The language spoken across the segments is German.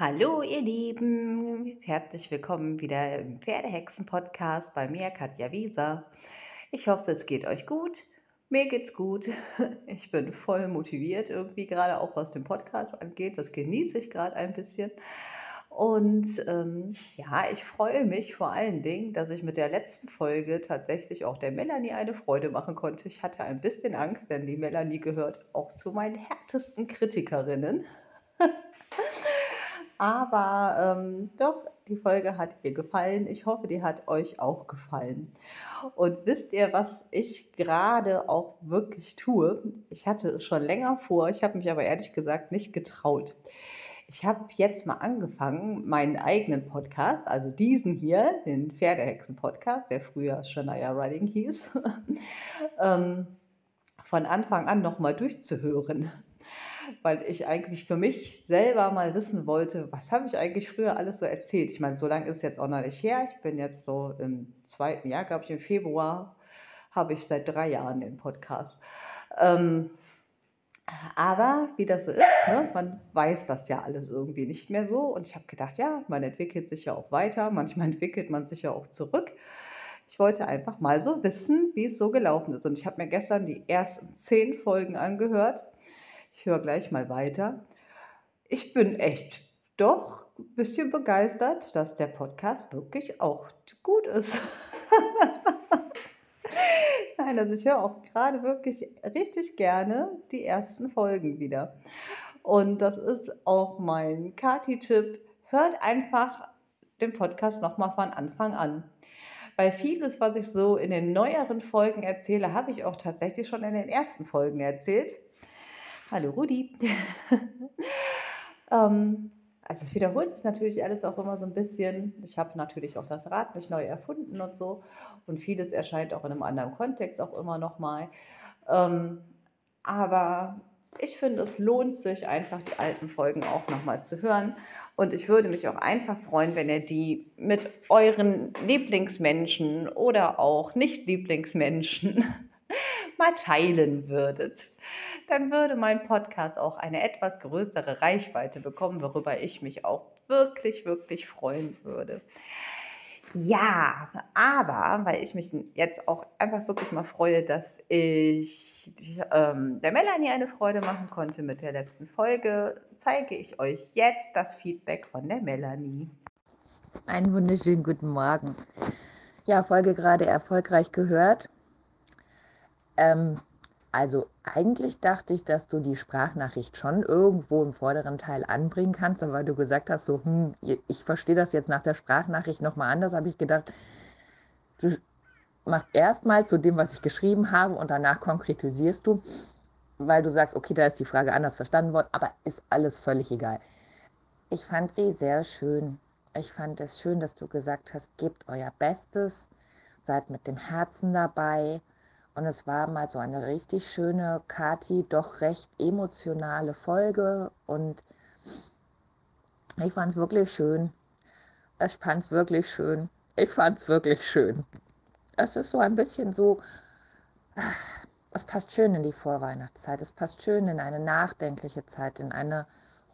Hallo ihr Lieben, herzlich willkommen wieder im Pferdehexen-Podcast bei mir, Katja Wieser. Ich hoffe, es geht euch gut. Mir geht's gut. Ich bin voll motiviert irgendwie gerade, auch was den Podcast angeht. Das genieße ich gerade ein bisschen. Und ähm, ja, ich freue mich vor allen Dingen, dass ich mit der letzten Folge tatsächlich auch der Melanie eine Freude machen konnte. Ich hatte ein bisschen Angst, denn die Melanie gehört auch zu meinen härtesten Kritikerinnen. Aber ähm, doch, die Folge hat ihr gefallen. Ich hoffe, die hat euch auch gefallen. Und wisst ihr, was ich gerade auch wirklich tue? Ich hatte es schon länger vor, ich habe mich aber ehrlich gesagt nicht getraut. Ich habe jetzt mal angefangen, meinen eigenen Podcast, also diesen hier, den Pferdehexen-Podcast, der früher Shania Riding hieß, ähm, von Anfang an nochmal durchzuhören. Weil ich eigentlich für mich selber mal wissen wollte, was habe ich eigentlich früher alles so erzählt. Ich meine, so lange ist jetzt auch noch nicht her. Ich bin jetzt so im zweiten Jahr, glaube ich, im Februar habe ich seit drei Jahren den Podcast. Ähm, aber wie das so ist, ne, man weiß das ja alles irgendwie nicht mehr so. Und ich habe gedacht, ja, man entwickelt sich ja auch weiter. Manchmal entwickelt man sich ja auch zurück. Ich wollte einfach mal so wissen, wie es so gelaufen ist. Und ich habe mir gestern die ersten zehn Folgen angehört. Ich höre gleich mal weiter. Ich bin echt doch ein bisschen begeistert, dass der Podcast wirklich auch gut ist. Nein, also ich höre auch gerade wirklich richtig gerne die ersten Folgen wieder. Und das ist auch mein Kati-Tipp. Hört einfach den Podcast nochmal von Anfang an. Weil vieles, was ich so in den neueren Folgen erzähle, habe ich auch tatsächlich schon in den ersten Folgen erzählt. Hallo Rudi. ähm, also es wiederholt sich natürlich alles auch immer so ein bisschen. Ich habe natürlich auch das Rad nicht neu erfunden und so. Und vieles erscheint auch in einem anderen Kontext auch immer noch mal. Ähm, aber ich finde, es lohnt sich einfach, die alten Folgen auch nochmal zu hören. Und ich würde mich auch einfach freuen, wenn ihr die mit euren Lieblingsmenschen oder auch Nicht-Lieblingsmenschen mal teilen würdet dann würde mein Podcast auch eine etwas größere Reichweite bekommen, worüber ich mich auch wirklich, wirklich freuen würde. Ja, aber weil ich mich jetzt auch einfach wirklich mal freue, dass ich ähm, der Melanie eine Freude machen konnte mit der letzten Folge, zeige ich euch jetzt das Feedback von der Melanie. Einen wunderschönen guten Morgen. Ja, Folge gerade erfolgreich gehört. Ähm, also eigentlich dachte ich, dass du die Sprachnachricht schon irgendwo im vorderen Teil anbringen kannst, aber weil du gesagt hast, so, hm, ich verstehe das jetzt nach der Sprachnachricht nochmal anders, habe ich gedacht, du machst erstmal zu dem, was ich geschrieben habe und danach konkretisierst du, weil du sagst, okay, da ist die Frage anders verstanden worden, aber ist alles völlig egal. Ich fand sie sehr schön. Ich fand es schön, dass du gesagt hast, gebt euer Bestes, seid mit dem Herzen dabei und es war mal so eine richtig schöne, Kati, doch recht emotionale Folge. Und ich fand es wirklich schön. Ich fand es wirklich schön. Ich fand es wirklich schön. Es ist so ein bisschen so, es passt schön in die Vorweihnachtszeit. Es passt schön in eine nachdenkliche Zeit, in eine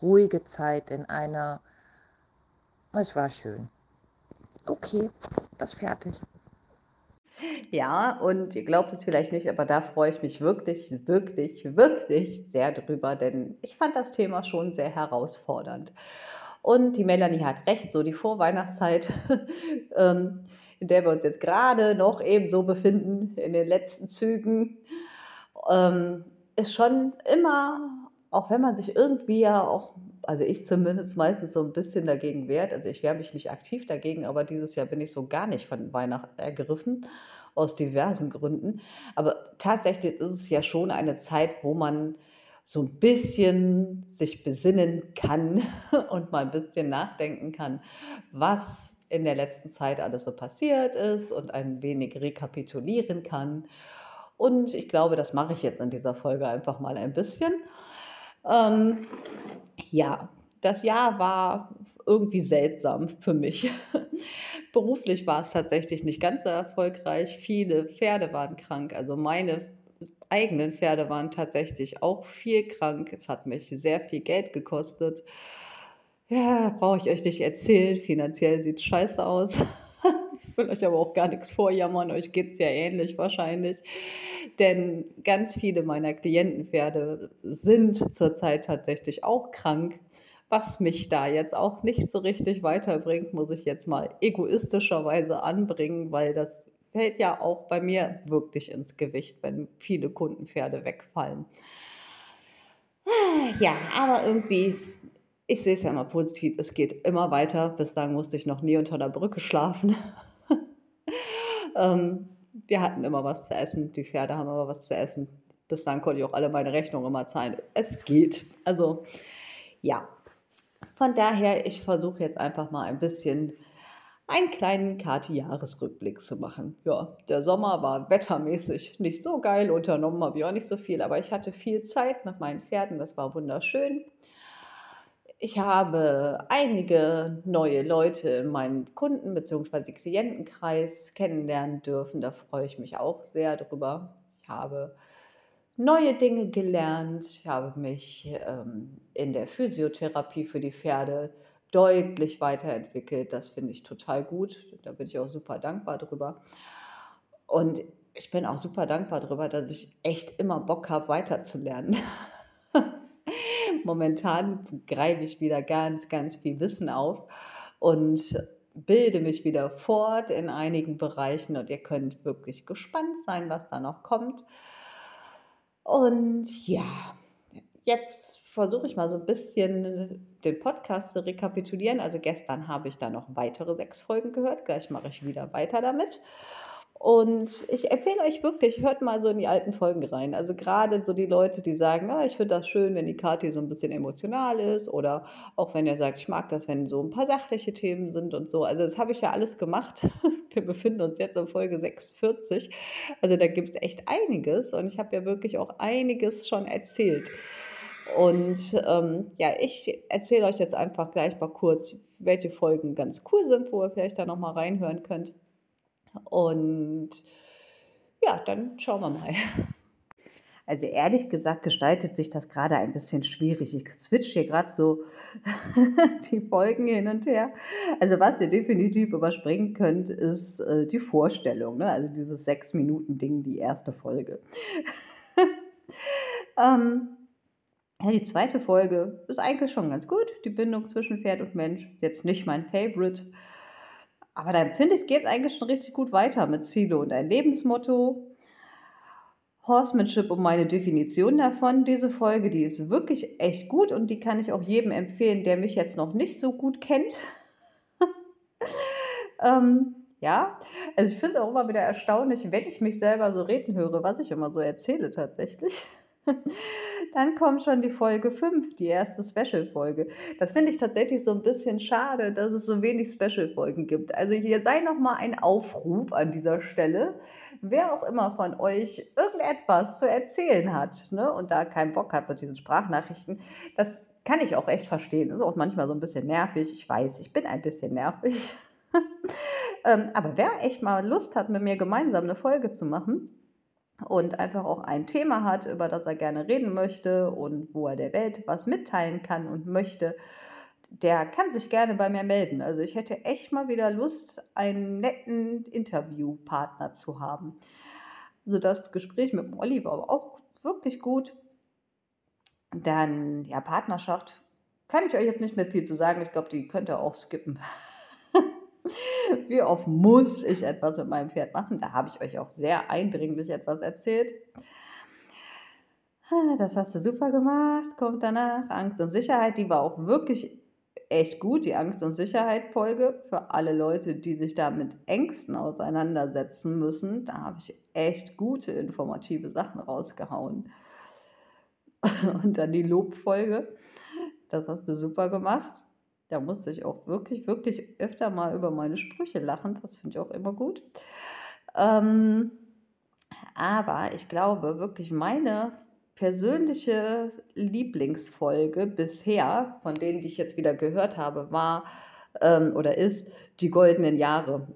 ruhige Zeit, in eine... Es war schön. Okay, das fertig. Ja, und ihr glaubt es vielleicht nicht, aber da freue ich mich wirklich, wirklich, wirklich sehr drüber, denn ich fand das Thema schon sehr herausfordernd. Und die Melanie hat recht, so die Vorweihnachtszeit, ähm, in der wir uns jetzt gerade noch eben so befinden, in den letzten Zügen, ähm, ist schon immer, auch wenn man sich irgendwie ja auch also ich zumindest meistens so ein bisschen dagegen wehrt. Also ich wehre mich nicht aktiv dagegen, aber dieses Jahr bin ich so gar nicht von Weihnachten ergriffen aus diversen Gründen. Aber tatsächlich ist es ja schon eine Zeit, wo man so ein bisschen sich besinnen kann und mal ein bisschen nachdenken kann, was in der letzten Zeit alles so passiert ist und ein wenig rekapitulieren kann. Und ich glaube, das mache ich jetzt in dieser Folge einfach mal ein bisschen. Ähm, ja, das Jahr war irgendwie seltsam für mich. Beruflich war es tatsächlich nicht ganz so erfolgreich. Viele Pferde waren krank. Also meine eigenen Pferde waren tatsächlich auch viel krank. Es hat mich sehr viel Geld gekostet. Ja, brauche ich euch nicht erzählen, finanziell sieht's scheiße aus. Ich will euch aber auch gar nichts vorjammern, euch geht's ja ähnlich wahrscheinlich. Denn ganz viele meiner Klientenpferde sind zurzeit tatsächlich auch krank, was mich da jetzt auch nicht so richtig weiterbringt, muss ich jetzt mal egoistischerweise anbringen, weil das fällt ja auch bei mir wirklich ins Gewicht, wenn viele Kundenpferde wegfallen. Ja, aber irgendwie, ich sehe es ja immer positiv, es geht immer weiter. Bislang musste ich noch nie unter der Brücke schlafen. ähm, wir hatten immer was zu essen, die Pferde haben immer was zu essen. Bislang konnte ich auch alle meine Rechnungen immer zahlen. Es geht. Also ja, von daher, ich versuche jetzt einfach mal ein bisschen einen kleinen Kati-Jahresrückblick zu machen. Ja, der Sommer war wettermäßig nicht so geil, unternommen habe ich auch nicht so viel, aber ich hatte viel Zeit mit meinen Pferden, das war wunderschön. Ich habe einige neue Leute in meinem Kunden- bzw. Klientenkreis kennenlernen dürfen. Da freue ich mich auch sehr drüber. Ich habe neue Dinge gelernt. Ich habe mich ähm, in der Physiotherapie für die Pferde deutlich weiterentwickelt. Das finde ich total gut. Da bin ich auch super dankbar drüber. Und ich bin auch super dankbar drüber, dass ich echt immer Bock habe, weiterzulernen. Momentan greife ich wieder ganz, ganz viel Wissen auf und bilde mich wieder fort in einigen Bereichen und ihr könnt wirklich gespannt sein, was da noch kommt. Und ja, jetzt versuche ich mal so ein bisschen den Podcast zu rekapitulieren. Also gestern habe ich da noch weitere sechs Folgen gehört. Gleich mache ich wieder weiter damit. Und ich empfehle euch wirklich, hört mal so in die alten Folgen rein. Also gerade so die Leute, die sagen, ah, ich finde das schön, wenn die Karte so ein bisschen emotional ist oder auch wenn ihr sagt, ich mag das, wenn so ein paar sachliche Themen sind und so. Also das habe ich ja alles gemacht. Wir befinden uns jetzt in Folge 46. Also da gibt es echt einiges und ich habe ja wirklich auch einiges schon erzählt. Und ähm, ja, ich erzähle euch jetzt einfach gleich mal kurz, welche Folgen ganz cool sind, wo ihr vielleicht da nochmal reinhören könnt. Und ja, dann schauen wir mal. Also ehrlich gesagt gestaltet sich das gerade ein bisschen schwierig. Ich switch hier gerade so die Folgen hin und her. Also was ihr definitiv überspringen könnt, ist äh, die Vorstellung. Ne? Also dieses sechs Minuten Ding, die erste Folge. ähm, ja, die zweite Folge ist eigentlich schon ganz gut. Die Bindung zwischen Pferd und Mensch ist jetzt nicht mein Favorite. Aber dann finde ich, es geht eigentlich schon richtig gut weiter mit Ziele und ein Lebensmotto. Horsemanship und meine Definition davon, diese Folge, die ist wirklich echt gut und die kann ich auch jedem empfehlen, der mich jetzt noch nicht so gut kennt. ähm, ja, also ich finde auch immer wieder erstaunlich, wenn ich mich selber so reden höre, was ich immer so erzähle tatsächlich. Dann kommt schon die Folge 5, die erste Special-Folge. Das finde ich tatsächlich so ein bisschen schade, dass es so wenig Special-Folgen gibt. Also hier sei nochmal ein Aufruf an dieser Stelle. Wer auch immer von euch irgendetwas zu erzählen hat ne, und da keinen Bock hat mit diesen Sprachnachrichten, das kann ich auch echt verstehen. Ist auch manchmal so ein bisschen nervig. Ich weiß, ich bin ein bisschen nervig. ähm, aber wer echt mal Lust hat, mit mir gemeinsam eine Folge zu machen, und einfach auch ein Thema hat, über das er gerne reden möchte und wo er der Welt was mitteilen kann und möchte, der kann sich gerne bei mir melden. Also ich hätte echt mal wieder Lust, einen netten Interviewpartner zu haben. Also das Gespräch mit dem Oliver war auch wirklich gut. Dann, ja, Partnerschaft kann ich euch jetzt nicht mehr viel zu sagen. Ich glaube, die könnt ihr auch skippen. Wie oft muss ich etwas mit meinem Pferd machen? Da habe ich euch auch sehr eindringlich etwas erzählt. Das hast du super gemacht. Kommt danach Angst und Sicherheit. Die war auch wirklich echt gut, die Angst- und Sicherheit-Folge. Für alle Leute, die sich da mit Ängsten auseinandersetzen müssen. Da habe ich echt gute informative Sachen rausgehauen. Und dann die Lobfolge. Das hast du super gemacht. Da musste ich auch wirklich, wirklich öfter mal über meine Sprüche lachen. Das finde ich auch immer gut. Ähm, aber ich glaube wirklich, meine persönliche Lieblingsfolge bisher, von denen, die ich jetzt wieder gehört habe, war ähm, oder ist die goldenen Jahre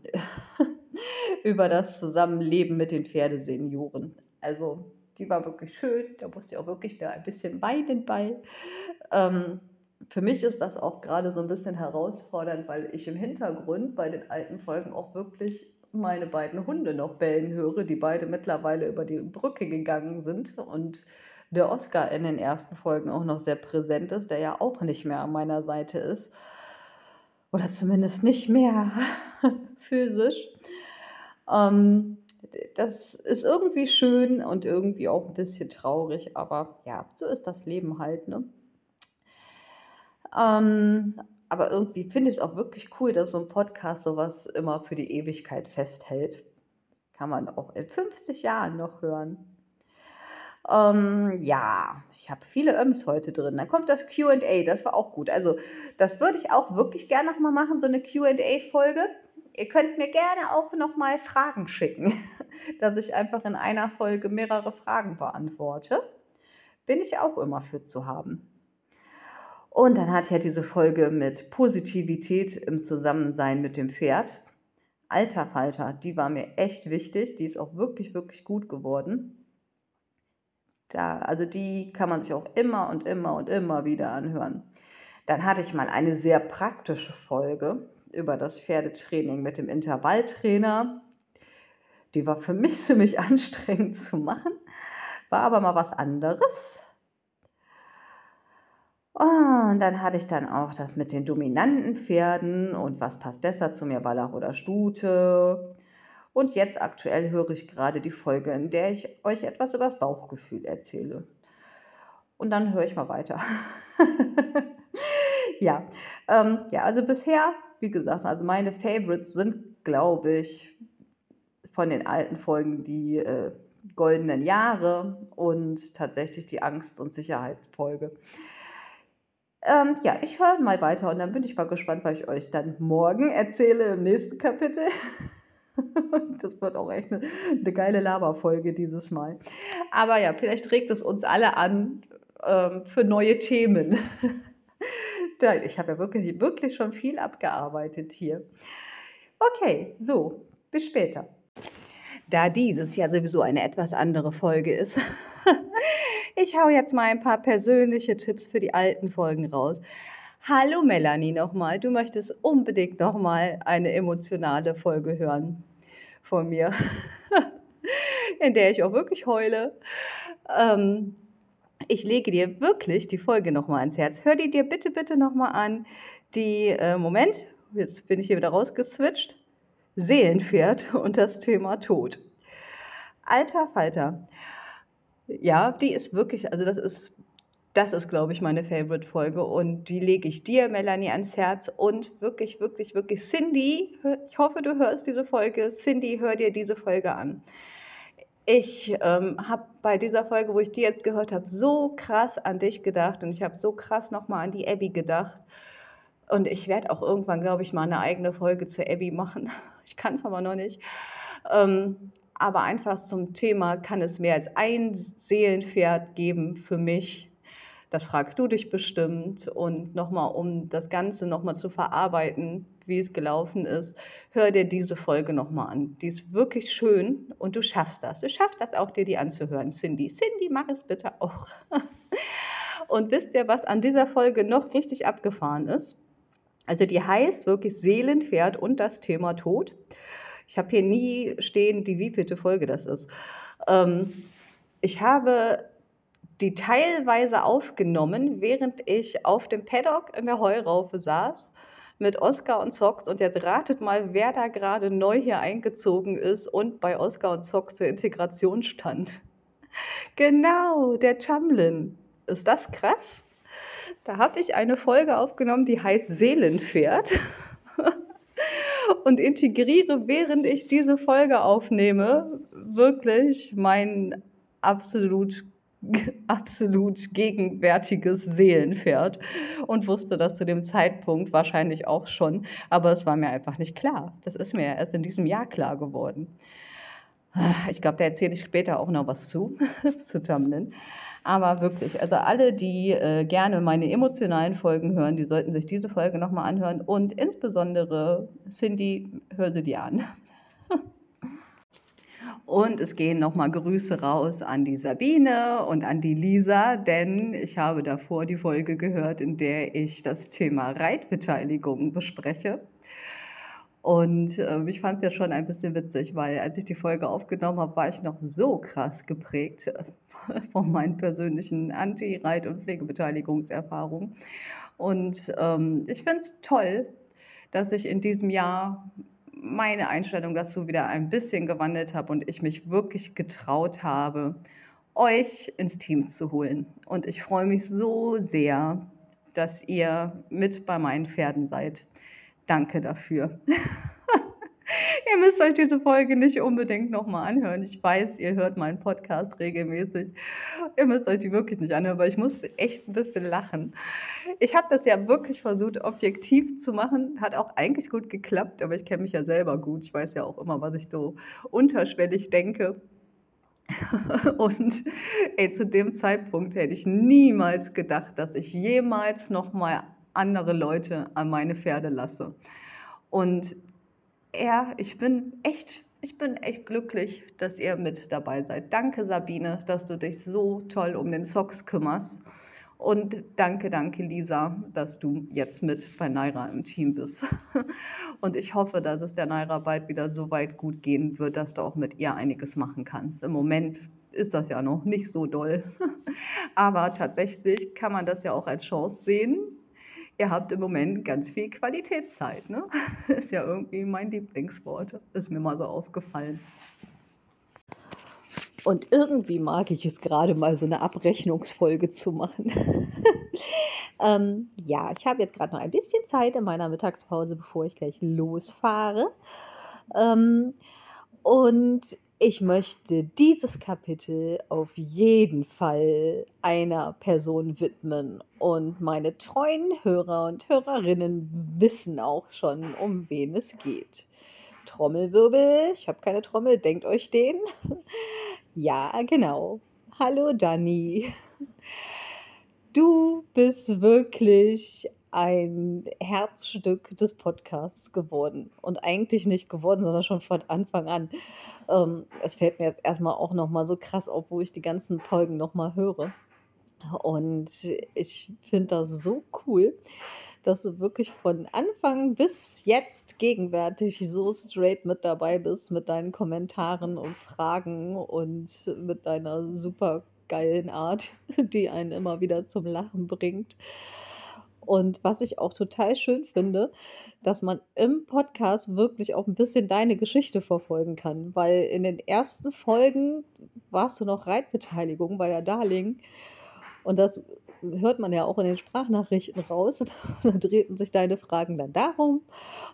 über das Zusammenleben mit den Pferdesenioren. Also die war wirklich schön, da musste ich auch wirklich wieder ein bisschen weinen bei. Ähm, für mich ist das auch gerade so ein bisschen herausfordernd, weil ich im Hintergrund bei den alten Folgen auch wirklich meine beiden Hunde noch bellen höre, die beide mittlerweile über die Brücke gegangen sind und der Oscar in den ersten Folgen auch noch sehr präsent ist, der ja auch nicht mehr an meiner Seite ist. Oder zumindest nicht mehr physisch. Ähm, das ist irgendwie schön und irgendwie auch ein bisschen traurig, aber ja, so ist das Leben halt, ne? Ähm, aber irgendwie finde ich es auch wirklich cool, dass so ein Podcast sowas immer für die Ewigkeit festhält. Kann man auch in 50 Jahren noch hören. Ähm, ja, ich habe viele Öms heute drin. Dann kommt das QA, das war auch gut. Also, das würde ich auch wirklich gerne nochmal machen, so eine QA-Folge. Ihr könnt mir gerne auch nochmal Fragen schicken, dass ich einfach in einer Folge mehrere Fragen beantworte. Bin ich auch immer für zu haben. Und dann hat ja diese Folge mit Positivität im Zusammensein mit dem Pferd. Alter Falter, die war mir echt wichtig. Die ist auch wirklich, wirklich gut geworden. Da, also die kann man sich auch immer und immer und immer wieder anhören. Dann hatte ich mal eine sehr praktische Folge über das Pferdetraining mit dem Intervalltrainer. Die war für mich ziemlich anstrengend zu machen, war aber mal was anderes. Und dann hatte ich dann auch das mit den dominanten Pferden und was passt besser zu mir, Wallach oder Stute. Und jetzt aktuell höre ich gerade die Folge, in der ich euch etwas über das Bauchgefühl erzähle. Und dann höre ich mal weiter. ja, ähm, ja, also bisher, wie gesagt, also meine Favorites sind, glaube ich, von den alten Folgen die äh, goldenen Jahre und tatsächlich die Angst- und Sicherheitsfolge. Ähm, ja, ich höre mal weiter und dann bin ich mal gespannt, was ich euch dann morgen erzähle im nächsten Kapitel. das wird auch echt eine, eine geile Laberfolge dieses Mal. Aber ja, vielleicht regt es uns alle an ähm, für neue Themen. ich habe ja wirklich, wirklich schon viel abgearbeitet hier. Okay, so, bis später. Da dieses ja sowieso eine etwas andere Folge ist, ich hau jetzt mal ein paar persönliche Tipps für die alten Folgen raus. Hallo Melanie nochmal, du möchtest unbedingt nochmal eine emotionale Folge hören von mir, in der ich auch wirklich heule. Ähm, ich lege dir wirklich die Folge nochmal ans Herz. Hör die dir bitte, bitte nochmal an. Die, äh, Moment, jetzt bin ich hier wieder rausgeswitcht. Seelenpferd und das Thema Tod. Alter Falter. Ja, die ist wirklich, also das ist, das ist, glaube ich, meine Favorite-Folge und die lege ich dir, Melanie, ans Herz und wirklich, wirklich, wirklich, Cindy, ich hoffe, du hörst diese Folge. Cindy, hör dir diese Folge an. Ich ähm, habe bei dieser Folge, wo ich die jetzt gehört habe, so krass an dich gedacht und ich habe so krass nochmal an die Abby gedacht. Und ich werde auch irgendwann, glaube ich, mal eine eigene Folge zu Abby machen. Ich kann es aber noch nicht. Ähm, aber einfach zum Thema, kann es mehr als ein Seelenpferd geben für mich? Das fragst du dich bestimmt. Und nochmal, um das Ganze nochmal zu verarbeiten, wie es gelaufen ist, hör dir diese Folge nochmal an. Die ist wirklich schön und du schaffst das. Du schaffst das auch, dir die anzuhören, Cindy. Cindy, mach es bitte auch. Und wisst ihr, was an dieser Folge noch richtig abgefahren ist? Also die heißt wirklich Seelenpferd und das Thema Tod. Ich habe hier nie stehen, die wievielte Folge das ist. Ähm, ich habe die teilweise aufgenommen, während ich auf dem Paddock in der Heuraufe saß mit Oscar und Sox. Und jetzt ratet mal, wer da gerade neu hier eingezogen ist und bei Oscar und Sox zur Integration stand. Genau, der Chamlin. Ist das krass? Da habe ich eine Folge aufgenommen, die heißt Seelenpferd. und integriere, während ich diese Folge aufnehme, wirklich mein absolut absolut gegenwärtiges Seelenpferd und wusste das zu dem Zeitpunkt wahrscheinlich auch schon, aber es war mir einfach nicht klar. Das ist mir erst in diesem Jahr klar geworden. Ich glaube, da erzähle ich später auch noch was zu, zu Tamlin. Aber wirklich, also alle, die äh, gerne meine emotionalen Folgen hören, die sollten sich diese Folge nochmal anhören. Und insbesondere Cindy, hör sie dir an. Und es gehen nochmal Grüße raus an die Sabine und an die Lisa, denn ich habe davor die Folge gehört, in der ich das Thema Reitbeteiligung bespreche. Und äh, ich fand es ja schon ein bisschen witzig, weil als ich die Folge aufgenommen habe, war ich noch so krass geprägt von meinen persönlichen Anti-Reit- und Pflegebeteiligungserfahrungen. Und ähm, ich finde es toll, dass ich in diesem Jahr meine Einstellung dazu wieder ein bisschen gewandelt habe und ich mich wirklich getraut habe, euch ins Team zu holen. Und ich freue mich so sehr, dass ihr mit bei meinen Pferden seid. Danke dafür. ihr müsst euch diese Folge nicht unbedingt nochmal anhören. Ich weiß, ihr hört meinen Podcast regelmäßig. Ihr müsst euch die wirklich nicht anhören, weil ich musste echt ein bisschen lachen. Ich habe das ja wirklich versucht, objektiv zu machen. Hat auch eigentlich gut geklappt, aber ich kenne mich ja selber gut. Ich weiß ja auch immer, was ich so unterschwellig denke. Und ey, zu dem Zeitpunkt hätte ich niemals gedacht, dass ich jemals nochmal andere Leute an meine Pferde lasse. Und ja, ich bin echt, ich bin echt glücklich, dass ihr mit dabei seid. Danke, Sabine, dass du dich so toll um den Socks kümmerst. Und danke, danke, Lisa, dass du jetzt mit bei Naira im Team bist. Und ich hoffe, dass es der Naira bald wieder so weit gut gehen wird, dass du auch mit ihr einiges machen kannst. Im Moment ist das ja noch nicht so doll. Aber tatsächlich kann man das ja auch als Chance sehen, ihr habt im Moment ganz viel Qualitätszeit. Ne? Ist ja irgendwie mein Lieblingswort. Ist mir mal so aufgefallen. Und irgendwie mag ich es gerade mal so eine Abrechnungsfolge zu machen. ähm, ja, ich habe jetzt gerade noch ein bisschen Zeit in meiner Mittagspause, bevor ich gleich losfahre. Ähm, und ich möchte dieses Kapitel auf jeden Fall einer Person widmen. Und meine treuen Hörer und Hörerinnen wissen auch schon, um wen es geht. Trommelwirbel, ich habe keine Trommel, denkt euch den. ja, genau. Hallo Dani. Du bist wirklich ein Herzstück des Podcasts geworden. Und eigentlich nicht geworden, sondern schon von Anfang an. Ähm, es fällt mir jetzt erstmal auch nochmal so krass auf, wo ich die ganzen Folgen nochmal höre. Und ich finde das so cool, dass du wirklich von Anfang bis jetzt gegenwärtig so straight mit dabei bist mit deinen Kommentaren und Fragen und mit deiner super geilen Art, die einen immer wieder zum Lachen bringt. Und was ich auch total schön finde, dass man im Podcast wirklich auch ein bisschen deine Geschichte verfolgen kann, weil in den ersten Folgen warst du noch Reitbeteiligung bei der Darling und das hört man ja auch in den Sprachnachrichten raus. da drehten sich deine Fragen dann darum.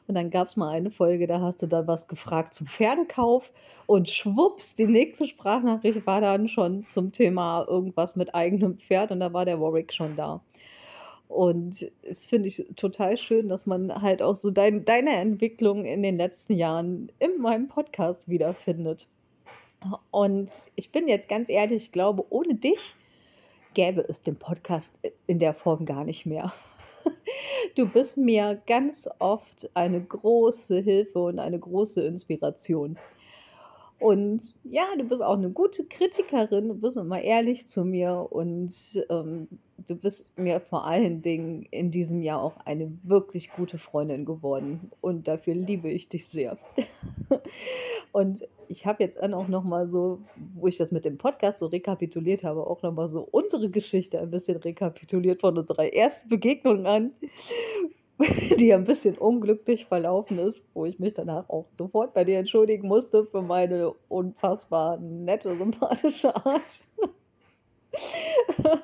Und dann gab es mal eine Folge, da hast du dann was gefragt zum Pferdekauf. Und schwupps, die nächste Sprachnachricht war dann schon zum Thema irgendwas mit eigenem Pferd. Und da war der Warwick schon da. Und es finde ich total schön, dass man halt auch so dein, deine Entwicklung in den letzten Jahren in meinem Podcast wiederfindet. Und ich bin jetzt ganz ehrlich, ich glaube, ohne dich gäbe es den Podcast in der Form gar nicht mehr. Du bist mir ganz oft eine große Hilfe und eine große Inspiration. Und ja, du bist auch eine gute Kritikerin, du bist mal ehrlich zu mir und ähm, du bist mir vor allen Dingen in diesem Jahr auch eine wirklich gute Freundin geworden und dafür liebe ich dich sehr. und ich habe jetzt dann auch noch mal so, wo ich das mit dem Podcast so rekapituliert habe, auch noch mal so unsere Geschichte ein bisschen rekapituliert von unserer ersten Begegnung an die ein bisschen unglücklich verlaufen ist, wo ich mich danach auch sofort bei dir entschuldigen musste für meine unfassbar nette, sympathische Art.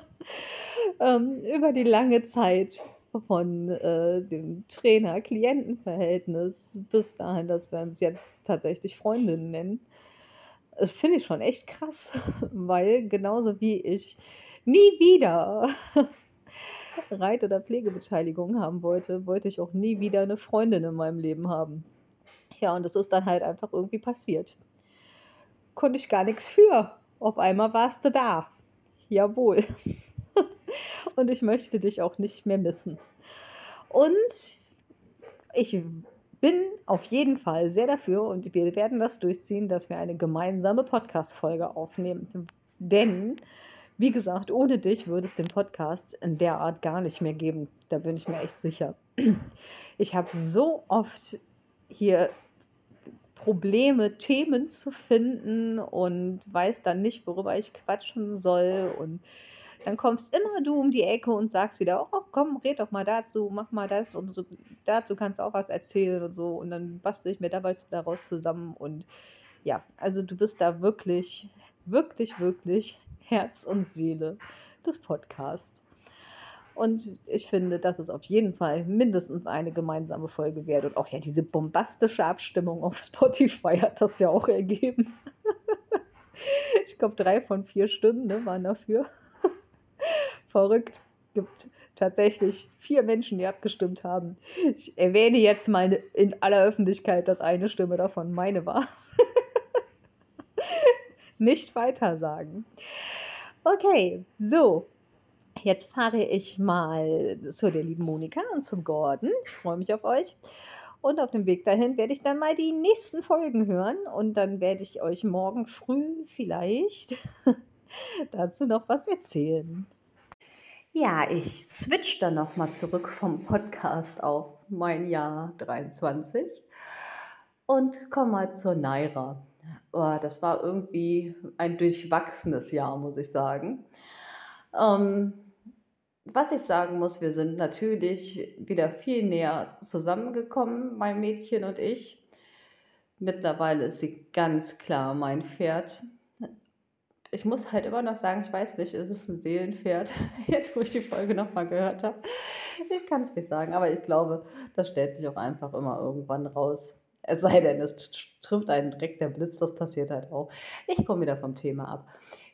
ähm, über die lange Zeit von äh, dem Trainer-Klienten-Verhältnis bis dahin, dass wir uns jetzt tatsächlich Freundinnen nennen. Das finde ich schon echt krass, weil genauso wie ich nie wieder Reit- oder Pflegebeteiligung haben wollte, wollte ich auch nie wieder eine Freundin in meinem Leben haben. Ja, und das ist dann halt einfach irgendwie passiert. Konnte ich gar nichts für. Auf einmal warst du da. Jawohl. und ich möchte dich auch nicht mehr missen. Und ich bin auf jeden Fall sehr dafür und wir werden das durchziehen, dass wir eine gemeinsame Podcast-Folge aufnehmen. Denn, wie gesagt, ohne dich würde es den Podcast in der Art gar nicht mehr geben. Da bin ich mir echt sicher. Ich habe so oft hier Probleme, Themen zu finden und weiß dann nicht, worüber ich quatschen soll. Und dann kommst immer du um die Ecke und sagst wieder, oh komm, red doch mal dazu, mach mal das und so, dazu kannst du auch was erzählen und so. Und dann bastel ich mir dabei daraus zusammen. Und ja, also du bist da wirklich, wirklich, wirklich Herz und Seele des Podcasts. Und ich finde, dass es auf jeden Fall mindestens eine gemeinsame Folge wert. Und auch ja, diese bombastische Abstimmung auf Spotify hat das ja auch ergeben. ich glaube, drei von vier Stimmen ne, waren dafür. Verrückt. Gibt tatsächlich vier Menschen, die abgestimmt haben. Ich erwähne jetzt mal in aller Öffentlichkeit, dass eine Stimme davon meine war. Nicht weiter sagen. Okay, so, Jetzt fahre ich mal zu der lieben Monika und zum Gordon. Ich freue mich auf euch. Und auf dem Weg dahin werde ich dann mal die nächsten Folgen hören und dann werde ich euch morgen früh vielleicht dazu noch was erzählen. Ja, ich switch dann nochmal zurück vom Podcast auf mein Jahr 23 und komme mal zur Naira. Oh, das war irgendwie ein durchwachsenes Jahr, muss ich sagen. Ähm, was ich sagen muss, wir sind natürlich wieder viel näher zusammengekommen, mein Mädchen und ich. Mittlerweile ist sie ganz klar mein Pferd. Ich muss halt immer noch sagen, ich weiß nicht, ist es ein Seelenpferd? Jetzt, wo ich die Folge nochmal gehört habe. Ich kann es nicht sagen, aber ich glaube, das stellt sich auch einfach immer irgendwann raus. Es sei denn, es trifft einen direkt der Blitz, das passiert halt auch. Ich komme wieder vom Thema ab.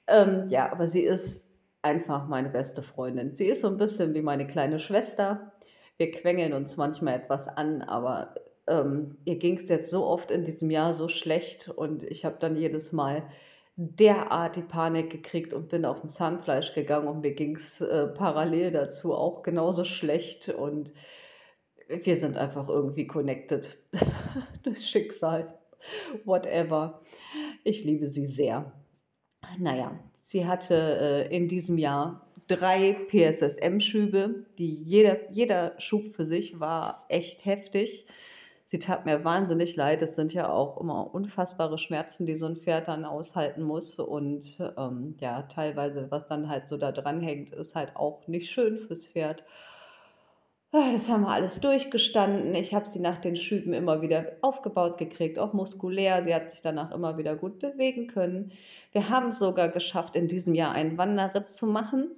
Ähm, ja, aber sie ist einfach meine beste Freundin. Sie ist so ein bisschen wie meine kleine Schwester. Wir quengeln uns manchmal etwas an, aber ähm, ihr ging es jetzt so oft in diesem Jahr so schlecht und ich habe dann jedes Mal derart die Panik gekriegt und bin auf dem Zahnfleisch gegangen und mir ging es äh, parallel dazu auch genauso schlecht und wir sind einfach irgendwie connected. das Schicksal, whatever. Ich liebe sie sehr. Naja, Sie hatte äh, in diesem Jahr drei PSSM-Schübe, die jeder, jeder Schub für sich war echt heftig. Sie tat mir wahnsinnig leid. Es sind ja auch immer unfassbare Schmerzen, die so ein Pferd dann aushalten muss. Und ähm, ja, teilweise, was dann halt so da dran hängt, ist halt auch nicht schön fürs Pferd. Ah, das haben wir alles durchgestanden. Ich habe sie nach den Schüben immer wieder aufgebaut gekriegt, auch muskulär. Sie hat sich danach immer wieder gut bewegen können. Wir haben es sogar geschafft, in diesem Jahr einen Wanderritt zu machen.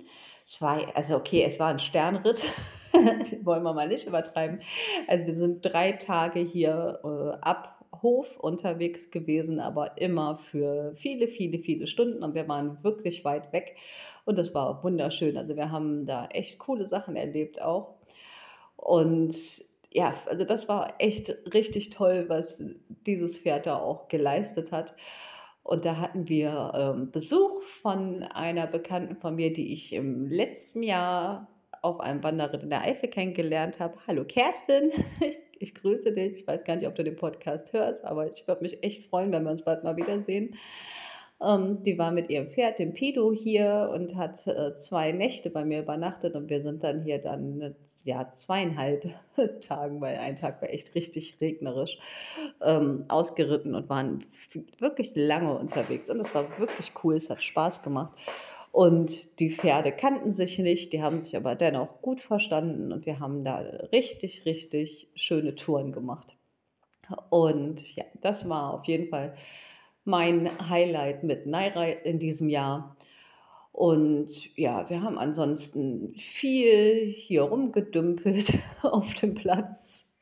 Es war, also okay, es war ein Sternritt. Wollen wir mal nicht übertreiben. Also wir sind drei Tage hier äh, ab Hof unterwegs gewesen, aber immer für viele, viele, viele Stunden und wir waren wirklich weit weg und es war wunderschön. Also wir haben da echt coole Sachen erlebt auch. Und ja, also das war echt richtig toll, was dieses Pferd da auch geleistet hat. Und da hatten wir ähm, Besuch von einer Bekannten von mir, die ich im letzten Jahr auf einem Wanderritt in der Eifel kennengelernt habe. Hallo Kerstin, ich, ich, grüße dich. Ich weiß gar nicht, ob du den Podcast hörst, aber ich würde mich echt freuen, wenn wir uns bald mal wiedersehen. Ähm, die war mit ihrem Pferd, dem Pido, hier und hat äh, zwei Nächte bei mir übernachtet und wir sind dann hier dann ja, zweieinhalb Tagen, weil ein Tag war echt richtig regnerisch, ähm, ausgeritten und waren wirklich lange unterwegs. Und es war wirklich cool, es hat Spaß gemacht. Und die Pferde kannten sich nicht, die haben sich aber dennoch gut verstanden und wir haben da richtig, richtig schöne Touren gemacht. Und ja, das war auf jeden Fall mein Highlight mit Naira in diesem Jahr. Und ja, wir haben ansonsten viel hier rumgedümpelt auf dem Platz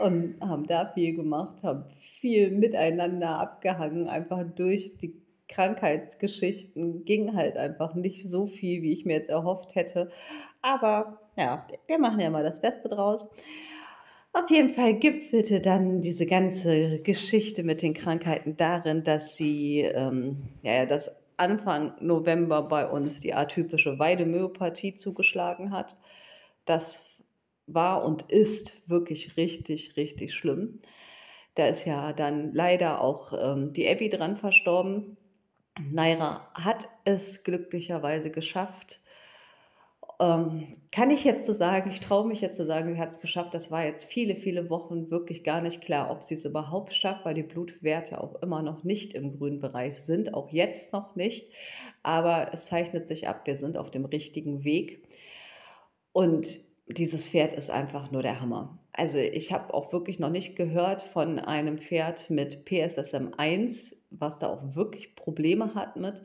und haben da viel gemacht, haben viel miteinander abgehangen, einfach durch die Krankheitsgeschichten ging halt einfach nicht so viel, wie ich mir jetzt erhofft hätte. Aber ja, wir machen ja mal das Beste draus. Auf jeden Fall gipfelte dann diese ganze Geschichte mit den Krankheiten darin, dass sie, ähm, ja, dass Anfang November bei uns die atypische Weidemyopathie zugeschlagen hat. Das war und ist wirklich richtig, richtig schlimm. Da ist ja dann leider auch ähm, die Abby dran verstorben. Naira hat es glücklicherweise geschafft. Ähm, kann ich jetzt so sagen, ich traue mich jetzt zu sagen, sie hat es geschafft. Das war jetzt viele, viele Wochen wirklich gar nicht klar, ob sie es überhaupt schafft, weil die Blutwerte auch immer noch nicht im grünen Bereich sind, auch jetzt noch nicht. Aber es zeichnet sich ab, wir sind auf dem richtigen Weg. Und dieses Pferd ist einfach nur der Hammer. Also ich habe auch wirklich noch nicht gehört von einem Pferd mit PSSM 1, was da auch wirklich Probleme hat mit,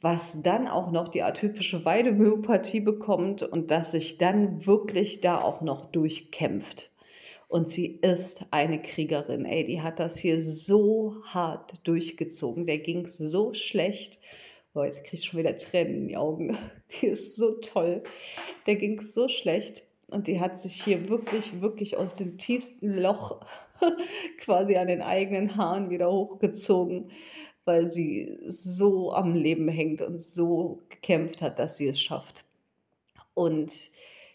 was dann auch noch die atypische Weidemyopathie bekommt und dass sich dann wirklich da auch noch durchkämpft. Und sie ist eine Kriegerin. Ey, die hat das hier so hart durchgezogen. Der ging so schlecht. Boah, jetzt kriege ich schon wieder Tränen in die Augen. Die ist so toll. Der ging so schlecht und die hat sich hier wirklich, wirklich aus dem tiefsten Loch quasi an den eigenen Haaren wieder hochgezogen, weil sie so am Leben hängt und so gekämpft hat, dass sie es schafft. Und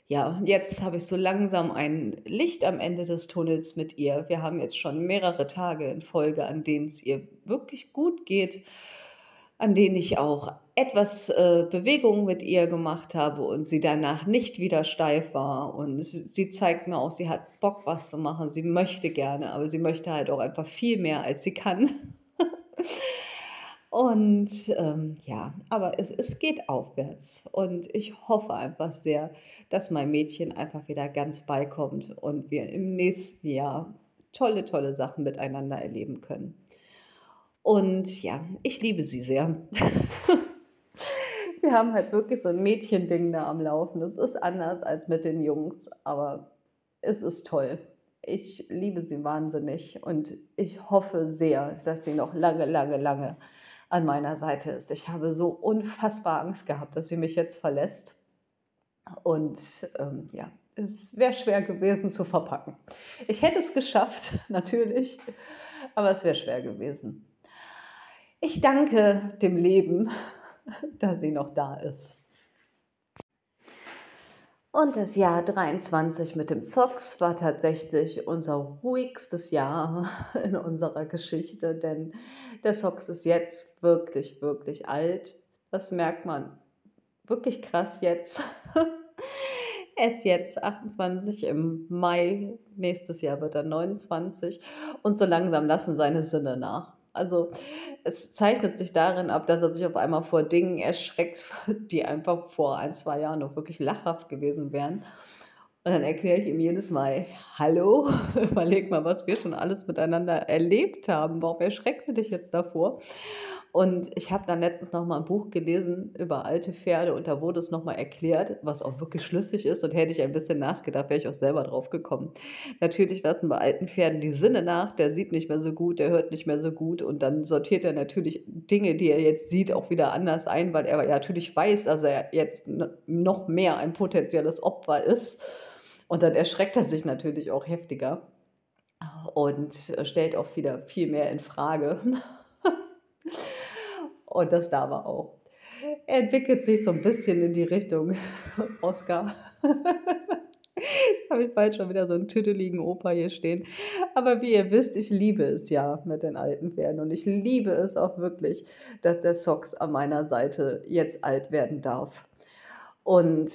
ja, jetzt habe ich so langsam ein Licht am Ende des Tunnels mit ihr. Wir haben jetzt schon mehrere Tage in Folge, an denen es ihr wirklich gut geht an denen ich auch etwas äh, Bewegung mit ihr gemacht habe und sie danach nicht wieder steif war. Und sie, sie zeigt mir auch, sie hat Bock, was zu machen. Sie möchte gerne, aber sie möchte halt auch einfach viel mehr, als sie kann. Und ähm, ja, aber es, es geht aufwärts. Und ich hoffe einfach sehr, dass mein Mädchen einfach wieder ganz beikommt und wir im nächsten Jahr tolle, tolle Sachen miteinander erleben können. Und ja, ich liebe sie sehr. Wir haben halt wirklich so ein Mädchending da am Laufen. Es ist anders als mit den Jungs, aber es ist toll. Ich liebe sie wahnsinnig und ich hoffe sehr, dass sie noch lange, lange, lange an meiner Seite ist. Ich habe so unfassbar Angst gehabt, dass sie mich jetzt verlässt. Und ähm, ja, es wäre schwer gewesen zu verpacken. Ich hätte es geschafft, natürlich, aber es wäre schwer gewesen. Ich danke dem Leben, dass sie noch da ist. Und das Jahr 23 mit dem Sox war tatsächlich unser ruhigstes Jahr in unserer Geschichte, denn der Sox ist jetzt wirklich, wirklich alt. Das merkt man wirklich krass jetzt. Er ist jetzt 28, im Mai nächstes Jahr wird er 29 und so langsam lassen seine Sinne nach. Also es zeichnet sich darin ab, dass er sich auf einmal vor Dingen erschreckt, die einfach vor ein, zwei Jahren noch wirklich lachhaft gewesen wären. Und dann erkläre ich ihm jedes Mal, hallo, überleg mal, was wir schon alles miteinander erlebt haben. Warum erschreckst du dich jetzt davor? Und ich habe dann letztens noch mal ein Buch gelesen über alte Pferde und da wurde es noch mal erklärt, was auch wirklich schlüssig ist. Und hätte ich ein bisschen nachgedacht, wäre ich auch selber drauf gekommen. Natürlich lassen bei alten Pferden die Sinne nach. Der sieht nicht mehr so gut, der hört nicht mehr so gut und dann sortiert er natürlich Dinge, die er jetzt sieht, auch wieder anders ein, weil er natürlich weiß, dass er jetzt noch mehr ein potenzielles Opfer ist. Und dann erschreckt er sich natürlich auch heftiger und stellt auch wieder viel mehr in Frage. Und das da war auch. Er entwickelt sich so ein bisschen in die Richtung Oscar. habe ich bald schon wieder so einen tüdeligen Opa hier stehen. Aber wie ihr wisst, ich liebe es ja mit den alten Pferden. Und ich liebe es auch wirklich, dass der Sox an meiner Seite jetzt alt werden darf. Und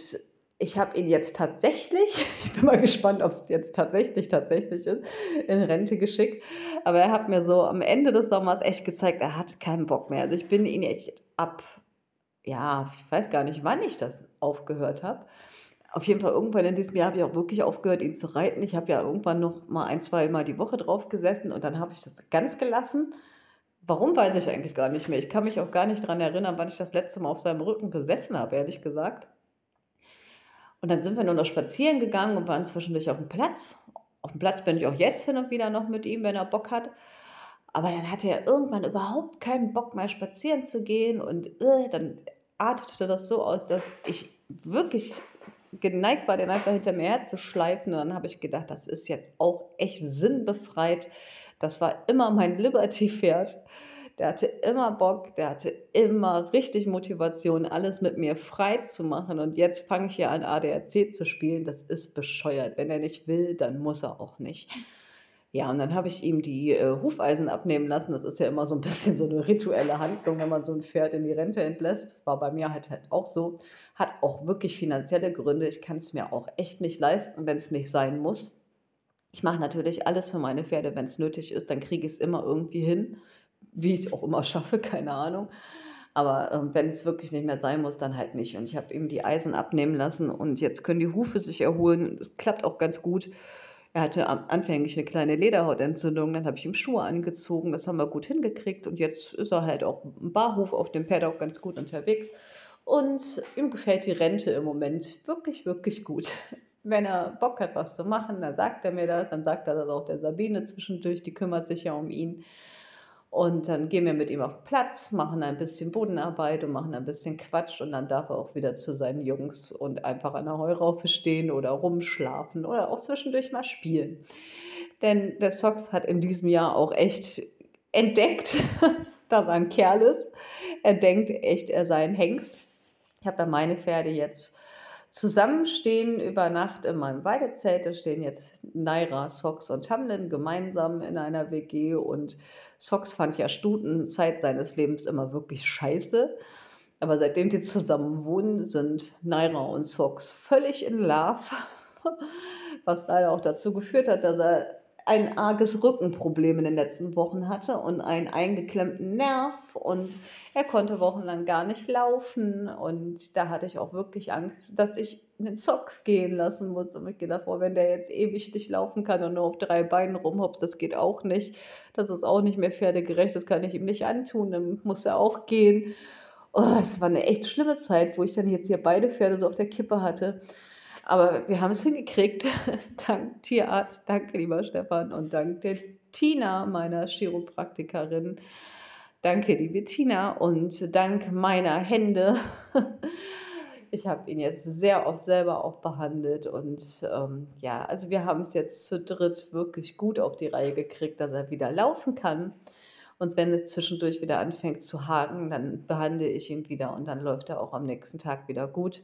ich habe ihn jetzt tatsächlich, ich bin mal gespannt, ob es jetzt tatsächlich, tatsächlich ist, in Rente geschickt. Aber er hat mir so am Ende des Sommers echt gezeigt, er hat keinen Bock mehr. Also ich bin ihn echt ab, ja, ich weiß gar nicht, wann ich das aufgehört habe. Auf jeden Fall irgendwann in diesem Jahr habe ich auch wirklich aufgehört, ihn zu reiten. Ich habe ja irgendwann noch mal ein, zwei Mal die Woche drauf gesessen und dann habe ich das ganz gelassen. Warum weiß ich eigentlich gar nicht mehr. Ich kann mich auch gar nicht daran erinnern, wann ich das letzte Mal auf seinem Rücken gesessen habe, ehrlich gesagt. Und dann sind wir nur noch spazieren gegangen und waren zwischendurch auf dem Platz. Auf dem Platz bin ich auch jetzt hin und wieder noch mit ihm, wenn er Bock hat. Aber dann hatte er irgendwann überhaupt keinen Bock mehr spazieren zu gehen und äh, dann artete das so aus, dass ich wirklich geneigt war, den einfach hinter mir herzuschleifen. Und dann habe ich gedacht, das ist jetzt auch echt sinnbefreit. Das war immer mein Liberty-Pferd. Der hatte immer Bock, der hatte immer richtig Motivation, alles mit mir frei zu machen. Und jetzt fange ich hier an, ADAC zu spielen. Das ist bescheuert. Wenn er nicht will, dann muss er auch nicht. Ja, und dann habe ich ihm die äh, Hufeisen abnehmen lassen. Das ist ja immer so ein bisschen so eine rituelle Handlung, wenn man so ein Pferd in die Rente entlässt. War bei mir halt, halt auch so. Hat auch wirklich finanzielle Gründe. Ich kann es mir auch echt nicht leisten, wenn es nicht sein muss. Ich mache natürlich alles für meine Pferde, wenn es nötig ist. Dann kriege ich es immer irgendwie hin. Wie ich es auch immer schaffe, keine Ahnung. Aber ähm, wenn es wirklich nicht mehr sein muss, dann halt nicht. Und ich habe ihm die Eisen abnehmen lassen und jetzt können die Hufe sich erholen. Es klappt auch ganz gut. Er hatte anfänglich eine kleine Lederhautentzündung, dann habe ich ihm Schuhe angezogen, das haben wir gut hingekriegt und jetzt ist er halt auch im Barhof auf dem auch ganz gut unterwegs. Und ihm gefällt die Rente im Moment wirklich, wirklich gut. Wenn er Bock hat, was zu machen, dann sagt er mir das, dann sagt er das auch der Sabine zwischendurch, die kümmert sich ja um ihn. Und dann gehen wir mit ihm auf den Platz, machen ein bisschen Bodenarbeit und machen ein bisschen Quatsch und dann darf er auch wieder zu seinen Jungs und einfach an der Heuraufe stehen oder rumschlafen oder auch zwischendurch mal spielen. Denn der Sox hat in diesem Jahr auch echt entdeckt, dass er ein Kerl ist. Er denkt echt, er sei ein Hengst. Ich habe da meine Pferde jetzt zusammenstehen über Nacht in meinem Weidezelt. Da stehen jetzt Naira, Sox und Tamlin gemeinsam in einer WG und Sox fand ja Stutenzeit seines Lebens immer wirklich scheiße. Aber seitdem die zusammen wohnen, sind Naira und Sox völlig in Love. Was leider auch dazu geführt hat, dass er ein arges Rückenproblem in den letzten Wochen hatte und einen eingeklemmten Nerv und er konnte wochenlang gar nicht laufen. Und da hatte ich auch wirklich Angst, dass ich einen Socks gehen lassen muss. Und ich gedacht, oh, wenn der jetzt ewig nicht laufen kann und nur auf drei Beinen rumhopst, das geht auch nicht, das ist auch nicht mehr pferdegerecht, das kann ich ihm nicht antun, dann muss er auch gehen. Oh, es war eine echt schlimme Zeit, wo ich dann jetzt hier beide Pferde so auf der Kippe hatte aber wir haben es hingekriegt, dank Tierarzt, danke lieber Stefan und dank der Tina, meiner Chiropraktikerin. Danke, liebe Tina, und dank meiner Hände. Ich habe ihn jetzt sehr oft selber auch behandelt und ähm, ja, also wir haben es jetzt zu dritt wirklich gut auf die Reihe gekriegt, dass er wieder laufen kann. Und wenn es zwischendurch wieder anfängt zu haken, dann behandle ich ihn wieder und dann läuft er auch am nächsten Tag wieder gut.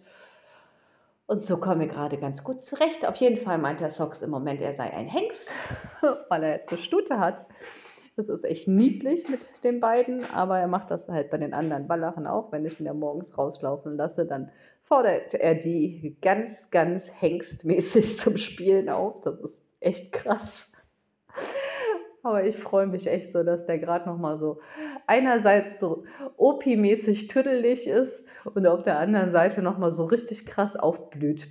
Und so kommen wir gerade ganz gut zurecht. Auf jeden Fall meint der Sox im Moment, er sei ein Hengst, weil er eine Stute hat. Das ist echt niedlich mit den beiden, aber er macht das halt bei den anderen Wallachen auch. Wenn ich ihn da morgens rauslaufen lasse, dann fordert er die ganz, ganz hengstmäßig zum Spielen auf. Das ist echt krass. Aber ich freue mich echt so, dass der gerade noch mal so einerseits so OP-mäßig tüdelig ist und auf der anderen Seite noch mal so richtig krass aufblüht.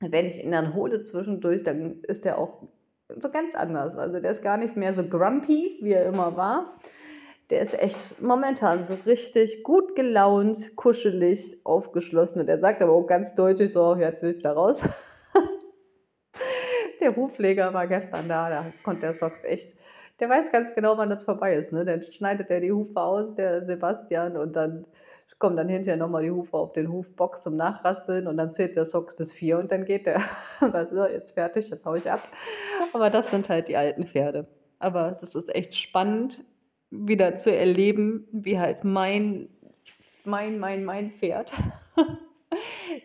Wenn ich ihn dann hole zwischendurch, dann ist der auch so ganz anders. Also der ist gar nicht mehr so grumpy, wie er immer war. Der ist echt momentan so richtig gut gelaunt, kuschelig, aufgeschlossen. Und er sagt aber auch ganz deutlich so, jetzt will ich da raus. Der Hufpfleger war gestern da, da konnte der Socks echt, der weiß ganz genau, wann das vorbei ist. Ne? Dann schneidet er die Hufe aus, der Sebastian, und dann kommt dann hinterher nochmal die Hufe auf den Hufbox zum Nachraspeln und dann zählt der Socks bis vier und dann geht der. so, jetzt fertig, jetzt hau ich ab. Aber das sind halt die alten Pferde. Aber das ist echt spannend, wieder zu erleben, wie halt mein, mein, mein, mein Pferd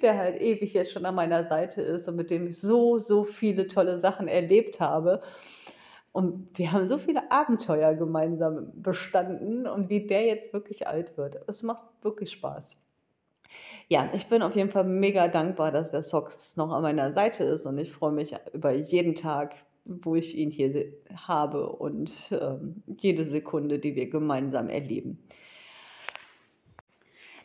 der halt ewig jetzt schon an meiner Seite ist und mit dem ich so, so viele tolle Sachen erlebt habe. Und wir haben so viele Abenteuer gemeinsam bestanden und wie der jetzt wirklich alt wird. Es macht wirklich Spaß. Ja, ich bin auf jeden Fall mega dankbar, dass der Sox noch an meiner Seite ist und ich freue mich über jeden Tag, wo ich ihn hier habe und ähm, jede Sekunde, die wir gemeinsam erleben.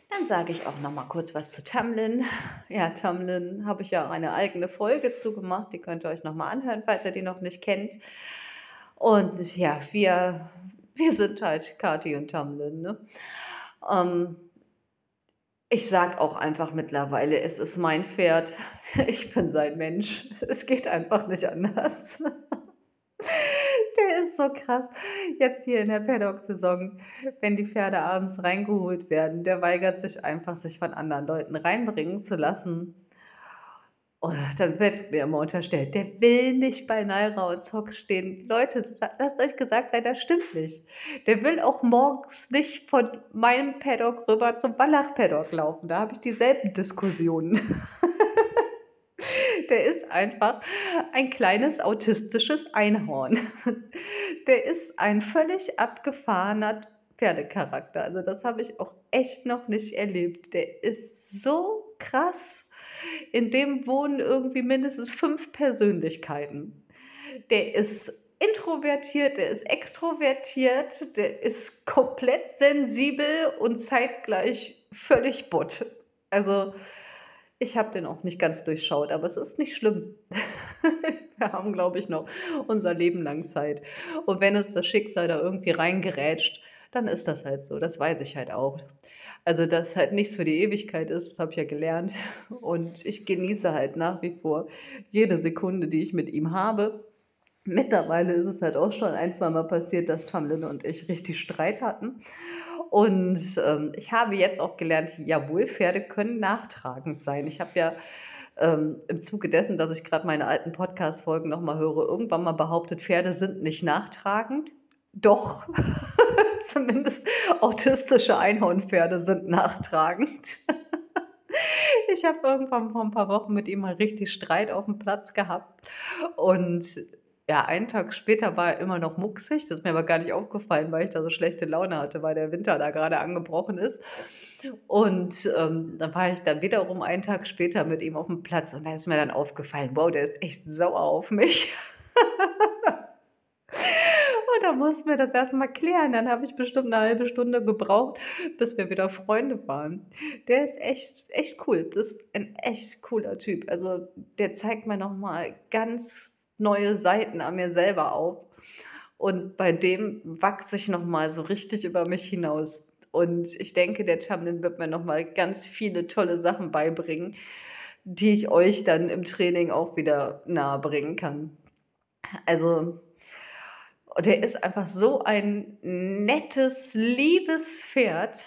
Dann sage ich auch noch mal kurz was zu Tamlin. Ja, Tamlin habe ich ja eine eigene Folge zugemacht. Die könnt ihr euch noch mal anhören, falls ihr die noch nicht kennt. Und ja, wir, wir sind halt Kati und Tamlin. Ne? Ähm, ich sage auch einfach mittlerweile, es ist mein Pferd. Ich bin sein Mensch. Es geht einfach nicht anders. Der ist so krass. Jetzt hier in der Paddock-Saison, wenn die Pferde abends reingeholt werden, der weigert sich einfach, sich von anderen Leuten reinbringen zu lassen. Und dann wird mir immer unterstellt, der will nicht bei Naira und Zock stehen. Leute, lasst euch gesagt sein, das stimmt nicht. Der will auch morgens nicht von meinem Paddock rüber zum Wallach-Paddock laufen. Da habe ich dieselben Diskussionen. der ist einfach ein kleines autistisches Einhorn. Der ist ein völlig abgefahrener Pferdecharakter. Also das habe ich auch echt noch nicht erlebt. Der ist so krass in dem wohnen irgendwie mindestens fünf Persönlichkeiten. Der ist introvertiert, der ist extrovertiert, der ist komplett sensibel und zeitgleich völlig butt. Also ich habe den auch nicht ganz durchschaut, aber es ist nicht schlimm. Wir haben, glaube ich, noch unser Leben lang Zeit. Und wenn es das Schicksal da irgendwie reingerätscht, dann ist das halt so. Das weiß ich halt auch. Also, dass halt nichts für die Ewigkeit ist, das habe ich ja gelernt. Und ich genieße halt nach wie vor jede Sekunde, die ich mit ihm habe. Mittlerweile ist es halt auch schon ein, zwei Mal passiert, dass Tamlin und ich richtig Streit hatten. Und ähm, ich habe jetzt auch gelernt, jawohl, Pferde können nachtragend sein. Ich habe ja ähm, im Zuge dessen, dass ich gerade meine alten Podcast-Folgen nochmal höre, irgendwann mal behauptet, Pferde sind nicht nachtragend. Doch. Zumindest autistische Einhornpferde sind nachtragend. ich habe irgendwann vor ein paar Wochen mit ihm mal richtig Streit auf dem Platz gehabt. Und ja, einen Tag später war er immer noch mucksig. Das ist mir aber gar nicht aufgefallen, weil ich da so schlechte Laune hatte, weil der Winter da gerade angebrochen ist. Und ähm, dann war ich dann wiederum einen Tag später mit ihm auf dem Platz und da ist mir dann aufgefallen, wow, der ist echt sauer auf mich. da mussten wir das erstmal klären. Dann habe ich bestimmt eine halbe Stunde gebraucht, bis wir wieder Freunde waren. Der ist echt, echt cool. Das ist ein echt cooler Typ. Also der zeigt mir nochmal ganz neue Seiten an mir selber auf. Und bei dem wachse ich nochmal so richtig über mich hinaus. Und ich denke, der Tamlin wird mir nochmal ganz viele tolle Sachen beibringen, die ich euch dann im Training auch wieder nahe bringen kann. Also und er ist einfach so ein nettes, liebes Pferd.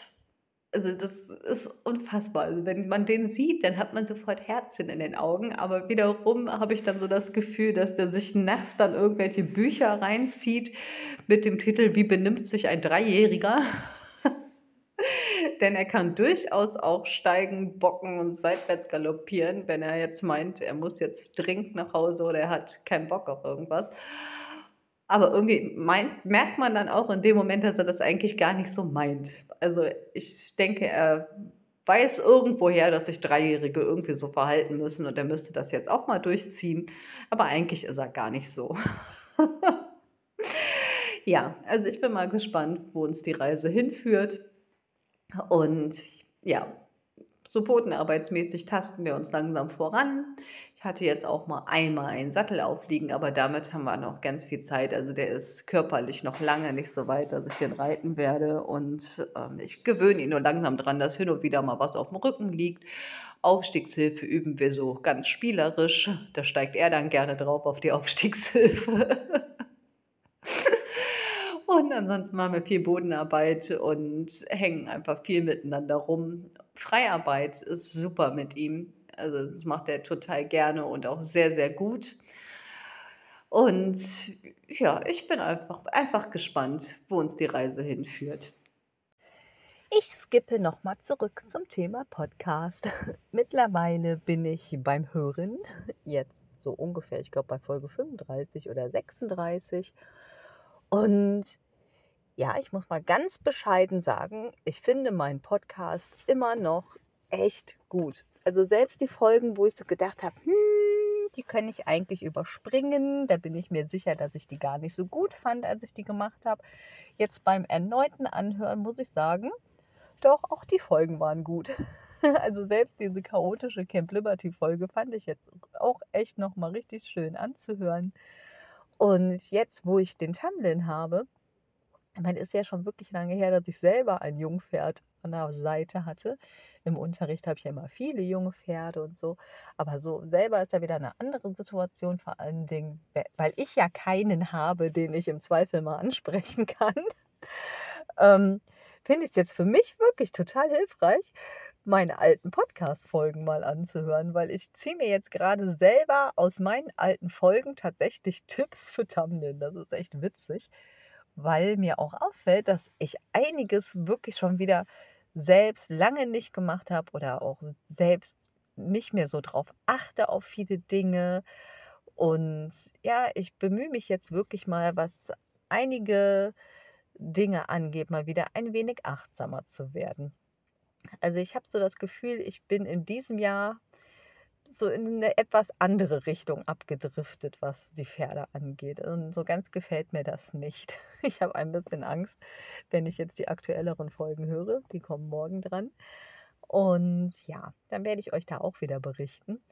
Also das ist unfassbar. Also wenn man den sieht, dann hat man sofort Herzchen in den Augen. Aber wiederum habe ich dann so das Gefühl, dass der sich nachts dann irgendwelche Bücher reinzieht mit dem Titel Wie benimmt sich ein Dreijähriger? Denn er kann durchaus auch steigen, bocken und seitwärts galoppieren, wenn er jetzt meint, er muss jetzt dringend nach Hause oder er hat keinen Bock auf irgendwas. Aber irgendwie meint, merkt man dann auch in dem Moment, dass er das eigentlich gar nicht so meint. Also ich denke, er weiß irgendwoher, dass sich Dreijährige irgendwie so verhalten müssen und er müsste das jetzt auch mal durchziehen. Aber eigentlich ist er gar nicht so. ja, also ich bin mal gespannt, wo uns die Reise hinführt. Und ja, so bodenarbeitsmäßig tasten wir uns langsam voran. Ich hatte jetzt auch mal einmal einen Sattel aufliegen, aber damit haben wir noch ganz viel Zeit. Also der ist körperlich noch lange nicht so weit, dass ich den reiten werde. Und ähm, ich gewöhne ihn nur langsam dran, dass hin und wieder mal was auf dem Rücken liegt. Aufstiegshilfe üben wir so ganz spielerisch. Da steigt er dann gerne drauf auf die Aufstiegshilfe. und ansonsten machen wir viel Bodenarbeit und hängen einfach viel miteinander rum. Freiarbeit ist super mit ihm. Also das macht er total gerne und auch sehr, sehr gut. Und ja, ich bin einfach, einfach gespannt, wo uns die Reise hinführt. Ich skippe nochmal zurück zum Thema Podcast. Mittlerweile bin ich beim Hören, jetzt so ungefähr, ich glaube bei Folge 35 oder 36. Und ja, ich muss mal ganz bescheiden sagen, ich finde meinen Podcast immer noch echt gut. Also selbst die Folgen, wo ich so gedacht habe, hm, die kann ich eigentlich überspringen. Da bin ich mir sicher, dass ich die gar nicht so gut fand, als ich die gemacht habe. Jetzt beim erneuten Anhören muss ich sagen, doch, auch die Folgen waren gut. Also selbst diese chaotische Camp Liberty Folge fand ich jetzt auch echt nochmal richtig schön anzuhören. Und jetzt, wo ich den Tamlin habe, ich meine, ist ja schon wirklich lange her, dass ich selber ein Jungpferd an der Seite hatte. Im Unterricht habe ich ja immer viele junge Pferde und so. Aber so selber ist ja wieder eine andere Situation, vor allen Dingen, weil ich ja keinen habe, den ich im Zweifel mal ansprechen kann. ähm, Finde ich es jetzt für mich wirklich total hilfreich, meine alten Podcast-Folgen mal anzuhören, weil ich ziehe mir jetzt gerade selber aus meinen alten Folgen tatsächlich Tipps für Thumbnail. Das ist echt witzig, weil mir auch auffällt, dass ich einiges wirklich schon wieder selbst lange nicht gemacht habe oder auch selbst nicht mehr so drauf achte auf viele Dinge. Und ja, ich bemühe mich jetzt wirklich mal, was einige Dinge angeht, mal wieder ein wenig achtsamer zu werden. Also ich habe so das Gefühl, ich bin in diesem Jahr so in eine etwas andere Richtung abgedriftet, was die Pferde angeht. Und so ganz gefällt mir das nicht. Ich habe ein bisschen Angst, wenn ich jetzt die aktuelleren Folgen höre. Die kommen morgen dran. Und ja, dann werde ich euch da auch wieder berichten.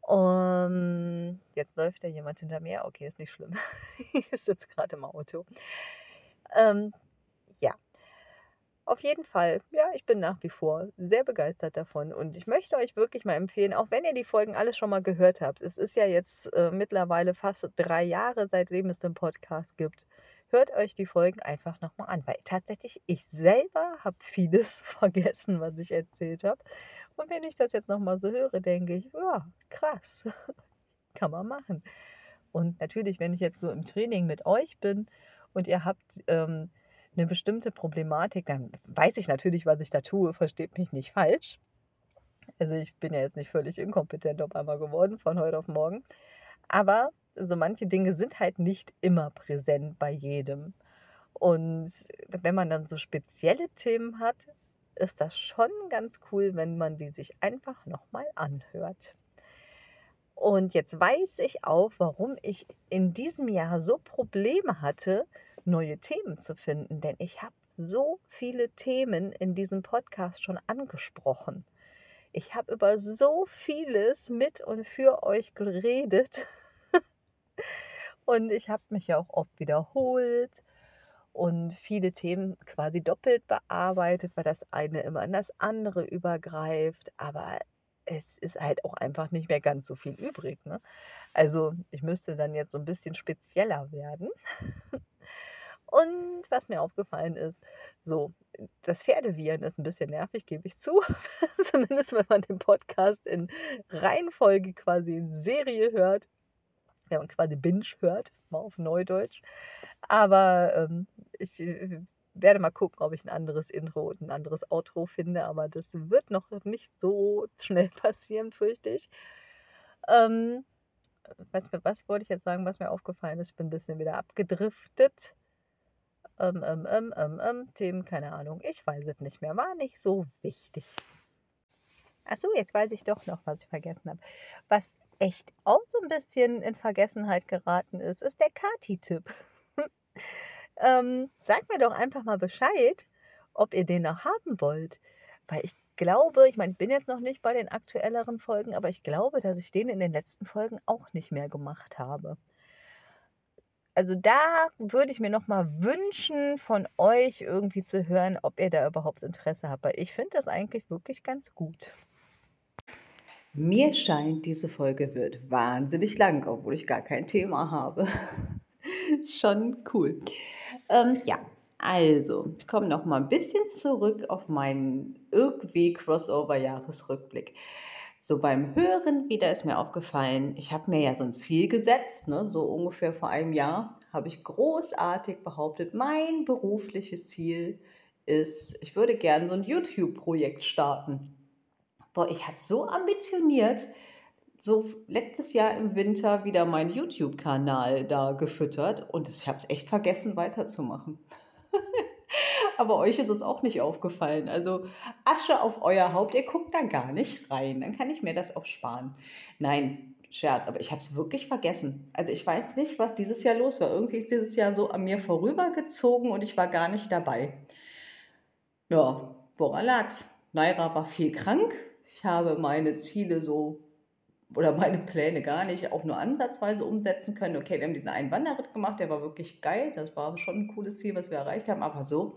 Und jetzt läuft da jemand hinter mir. Okay, ist nicht schlimm. ich sitze gerade im Auto. Ähm, auf jeden Fall, ja, ich bin nach wie vor sehr begeistert davon und ich möchte euch wirklich mal empfehlen, auch wenn ihr die Folgen alle schon mal gehört habt, es ist ja jetzt äh, mittlerweile fast drei Jahre, seitdem es den Podcast gibt, hört euch die Folgen einfach nochmal an, weil tatsächlich ich selber habe vieles vergessen, was ich erzählt habe. Und wenn ich das jetzt nochmal so höre, denke ich, ja, krass, kann man machen. Und natürlich, wenn ich jetzt so im Training mit euch bin und ihr habt... Ähm, eine bestimmte Problematik, dann weiß ich natürlich, was ich da tue, versteht mich nicht falsch. Also ich bin ja jetzt nicht völlig inkompetent auf einmal geworden von heute auf morgen. Aber so manche Dinge sind halt nicht immer präsent bei jedem. Und wenn man dann so spezielle Themen hat, ist das schon ganz cool, wenn man die sich einfach nochmal anhört. Und jetzt weiß ich auch, warum ich in diesem Jahr so Probleme hatte, neue Themen zu finden, denn ich habe so viele Themen in diesem Podcast schon angesprochen. Ich habe über so vieles mit und für euch geredet und ich habe mich ja auch oft wiederholt und viele Themen quasi doppelt bearbeitet, weil das eine immer in das andere übergreift. Aber es ist halt auch einfach nicht mehr ganz so viel übrig. Ne? Also ich müsste dann jetzt so ein bisschen spezieller werden. Und was mir aufgefallen ist, so, das Pferdeviren ist ein bisschen nervig, gebe ich zu. Zumindest wenn man den Podcast in Reihenfolge quasi in Serie hört. Wenn man quasi Binge hört, mal auf Neudeutsch. Aber ähm, ich äh, werde mal gucken, ob ich ein anderes Intro und ein anderes Outro finde. Aber das wird noch nicht so schnell passieren, fürchte ich. Ähm, was, was wollte ich jetzt sagen, was mir aufgefallen ist? Ich bin ein bisschen wieder abgedriftet. Ähm, ähm, ähm, ähm, ähm, Themen, keine Ahnung. Ich weiß es nicht mehr. War nicht so wichtig. Achso, jetzt weiß ich doch noch, was ich vergessen habe. Was echt auch so ein bisschen in Vergessenheit geraten ist, ist der Kati-Tipp. ähm, sagt mir doch einfach mal Bescheid, ob ihr den noch haben wollt. Weil ich glaube, ich meine, ich bin jetzt noch nicht bei den aktuelleren Folgen, aber ich glaube, dass ich den in den letzten Folgen auch nicht mehr gemacht habe. Also da würde ich mir noch mal wünschen, von euch irgendwie zu hören, ob ihr da überhaupt Interesse habt. Weil ich finde das eigentlich wirklich ganz gut. Mir scheint, diese Folge wird wahnsinnig lang, obwohl ich gar kein Thema habe. Schon cool. Ähm, ja, also, ich komme noch mal ein bisschen zurück auf meinen irgendwie Crossover-Jahresrückblick. So beim Hören wieder ist mir aufgefallen, ich habe mir ja so ein Ziel gesetzt, ne, so ungefähr vor einem Jahr habe ich großartig behauptet, mein berufliches Ziel ist, ich würde gerne so ein YouTube-Projekt starten. Boah, ich habe so ambitioniert, so letztes Jahr im Winter wieder meinen YouTube-Kanal da gefüttert und ich habe es echt vergessen weiterzumachen. Aber euch ist es auch nicht aufgefallen. Also Asche auf euer Haupt, ihr guckt da gar nicht rein. Dann kann ich mir das auch sparen. Nein, Scherz, aber ich habe es wirklich vergessen. Also ich weiß nicht, was dieses Jahr los war. Irgendwie ist dieses Jahr so an mir vorübergezogen und ich war gar nicht dabei. Ja, woran lag's? Naira war viel krank. Ich habe meine Ziele so oder meine Pläne gar nicht auch nur ansatzweise umsetzen können. Okay, wir haben diesen einen Wanderritt gemacht, der war wirklich geil. Das war schon ein cooles Ziel, was wir erreicht haben. Aber so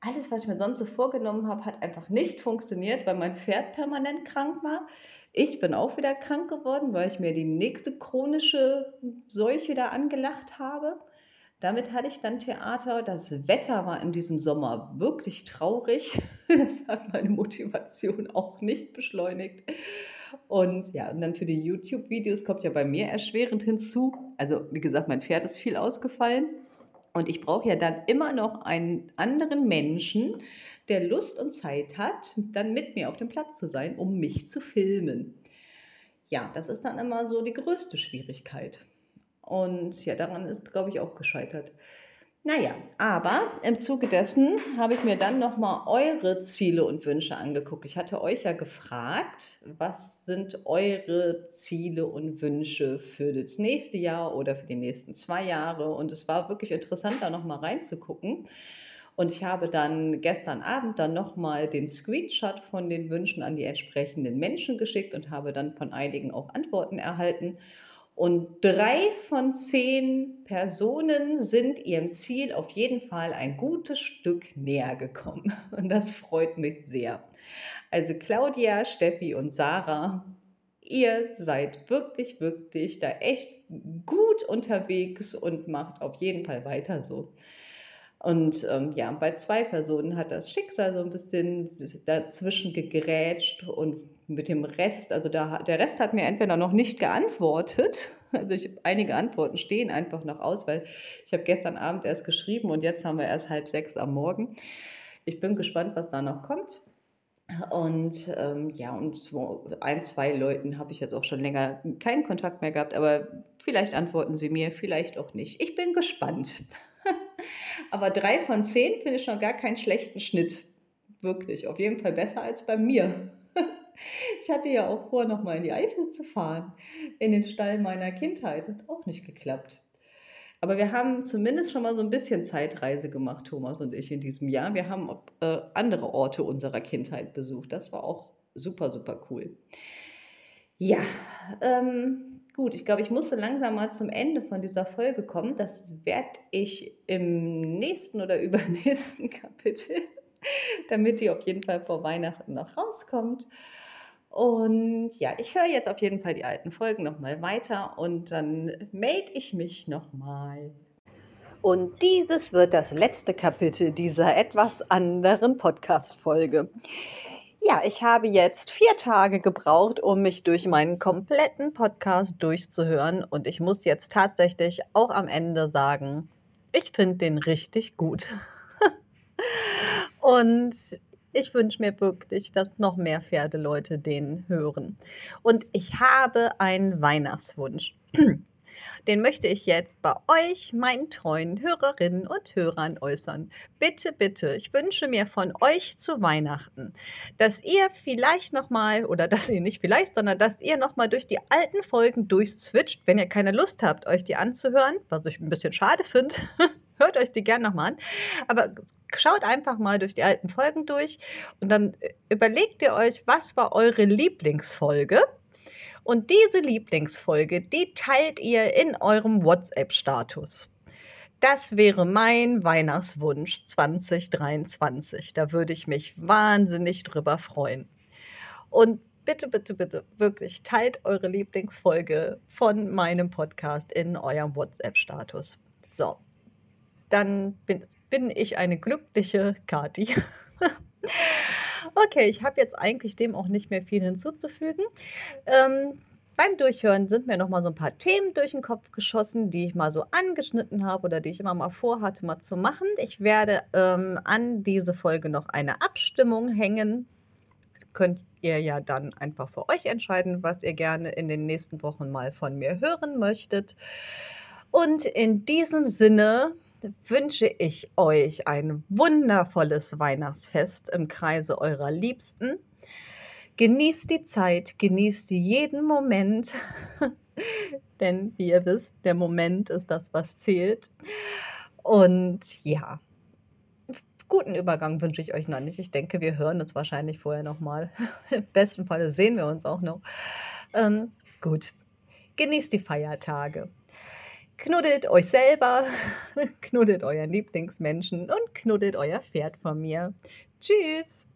alles, was ich mir sonst so vorgenommen habe, hat einfach nicht funktioniert, weil mein Pferd permanent krank war. Ich bin auch wieder krank geworden, weil ich mir die nächste chronische Seuche da angelacht habe. Damit hatte ich dann Theater. Das Wetter war in diesem Sommer wirklich traurig. Das hat meine Motivation auch nicht beschleunigt. Und ja, und dann für die YouTube-Videos kommt ja bei mir erschwerend hinzu. Also, wie gesagt, mein Pferd ist viel ausgefallen. Und ich brauche ja dann immer noch einen anderen Menschen, der Lust und Zeit hat, dann mit mir auf dem Platz zu sein, um mich zu filmen. Ja, das ist dann immer so die größte Schwierigkeit. Und ja, daran ist, glaube ich, auch gescheitert. Naja, aber im Zuge dessen habe ich mir dann nochmal eure Ziele und Wünsche angeguckt. Ich hatte euch ja gefragt, was sind eure Ziele und Wünsche für das nächste Jahr oder für die nächsten zwei Jahre? Und es war wirklich interessant, da nochmal reinzugucken. Und ich habe dann gestern Abend dann nochmal den Screenshot von den Wünschen an die entsprechenden Menschen geschickt und habe dann von einigen auch Antworten erhalten. Und drei von zehn Personen sind ihrem Ziel auf jeden Fall ein gutes Stück näher gekommen. Und das freut mich sehr. Also Claudia, Steffi und Sarah, ihr seid wirklich, wirklich da echt gut unterwegs und macht auf jeden Fall weiter so. Und ähm, ja, bei zwei Personen hat das Schicksal so ein bisschen dazwischen gegrätscht und mit dem Rest, also da, der Rest hat mir entweder noch nicht geantwortet, also ich, einige Antworten stehen einfach noch aus, weil ich habe gestern Abend erst geschrieben und jetzt haben wir erst halb sechs am Morgen. Ich bin gespannt, was da noch kommt. Und ähm, ja, und so ein, zwei Leuten habe ich jetzt auch schon länger keinen Kontakt mehr gehabt, aber vielleicht antworten sie mir, vielleicht auch nicht. Ich bin gespannt. Aber drei von zehn finde ich schon gar keinen schlechten Schnitt. Wirklich. Auf jeden Fall besser als bei mir. Ich hatte ja auch vor, nochmal in die Eifel zu fahren. In den Stall meiner Kindheit. Hat auch nicht geklappt. Aber wir haben zumindest schon mal so ein bisschen Zeitreise gemacht, Thomas und ich, in diesem Jahr. Wir haben äh, andere Orte unserer Kindheit besucht. Das war auch super, super cool. Ja, ähm, Gut, ich glaube, ich muss so langsam mal zum Ende von dieser Folge kommen. Das werde ich im nächsten oder übernächsten Kapitel, damit die auf jeden Fall vor Weihnachten noch rauskommt. Und ja, ich höre jetzt auf jeden Fall die alten Folgen nochmal weiter und dann melde ich mich nochmal. Und dieses wird das letzte Kapitel dieser etwas anderen Podcast-Folge. Ja, ich habe jetzt vier Tage gebraucht, um mich durch meinen kompletten Podcast durchzuhören. Und ich muss jetzt tatsächlich auch am Ende sagen, ich finde den richtig gut. Und ich wünsche mir wirklich, dass noch mehr Pferdeleute den hören. Und ich habe einen Weihnachtswunsch. Den möchte ich jetzt bei euch, meinen treuen Hörerinnen und Hörern äußern. Bitte, bitte, ich wünsche mir von euch zu Weihnachten, dass ihr vielleicht nochmal, oder dass ihr nicht vielleicht, sondern dass ihr nochmal durch die alten Folgen durchswitcht, wenn ihr keine Lust habt, euch die anzuhören, was ich ein bisschen schade finde. Hört euch die gerne nochmal an. Aber schaut einfach mal durch die alten Folgen durch und dann äh, überlegt ihr euch, was war eure Lieblingsfolge? Und diese Lieblingsfolge, die teilt ihr in eurem WhatsApp-Status. Das wäre mein Weihnachtswunsch 2023. Da würde ich mich wahnsinnig drüber freuen. Und bitte, bitte, bitte, wirklich teilt eure Lieblingsfolge von meinem Podcast in eurem WhatsApp-Status. So, dann bin, bin ich eine glückliche Kati. Okay, ich habe jetzt eigentlich dem auch nicht mehr viel hinzuzufügen. Ähm, beim Durchhören sind mir noch mal so ein paar Themen durch den Kopf geschossen, die ich mal so angeschnitten habe oder die ich immer mal vorhatte, mal zu machen. Ich werde ähm, an diese Folge noch eine Abstimmung hängen. Könnt ihr ja dann einfach für euch entscheiden, was ihr gerne in den nächsten Wochen mal von mir hören möchtet. Und in diesem Sinne wünsche ich euch ein wundervolles Weihnachtsfest im Kreise eurer Liebsten. Genießt die Zeit, genießt jeden Moment, denn wie ihr wisst, der Moment ist das, was zählt. Und ja, guten Übergang wünsche ich euch noch nicht. Ich denke, wir hören uns wahrscheinlich vorher nochmal. Im besten Falle sehen wir uns auch noch. Ähm, gut, genießt die Feiertage. Knuddelt euch selber, knuddelt euren Lieblingsmenschen und knuddelt euer Pferd von mir. Tschüss!